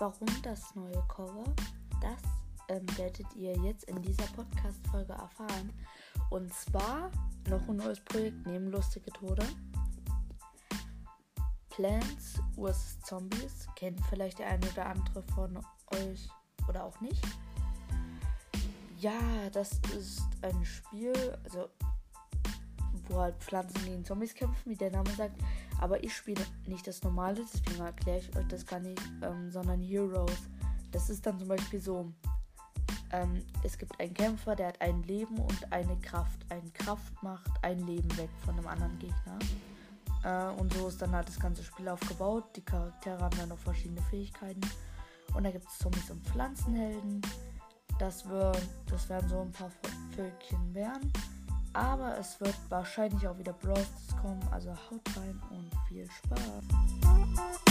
Warum das neue Cover? Das ähm, werdet ihr jetzt in dieser Podcast-Folge erfahren. Und zwar noch ein neues Projekt neben Lustige Tode. Plants vs. Zombies. Kennt vielleicht der eine oder andere von euch oder auch nicht. Ja, das ist ein Spiel, also wo halt Pflanzen gegen Zombies kämpfen, wie der Name sagt. Aber ich spiele nicht das normale, deswegen erkläre ich euch das gar nicht, ähm, sondern Heroes. Das ist dann zum Beispiel so. Ähm, es gibt einen Kämpfer, der hat ein Leben und eine Kraft. Eine Kraft macht ein Leben weg von einem anderen Gegner. Äh, und so ist dann halt das ganze Spiel aufgebaut. Die Charaktere haben dann noch verschiedene Fähigkeiten. Und da gibt es Zombies und Pflanzenhelden. Das, wird, das werden so ein paar Völkchen werden. Aber es wird wahrscheinlich auch wieder Brawl kommen. Also haut rein und viel Spaß.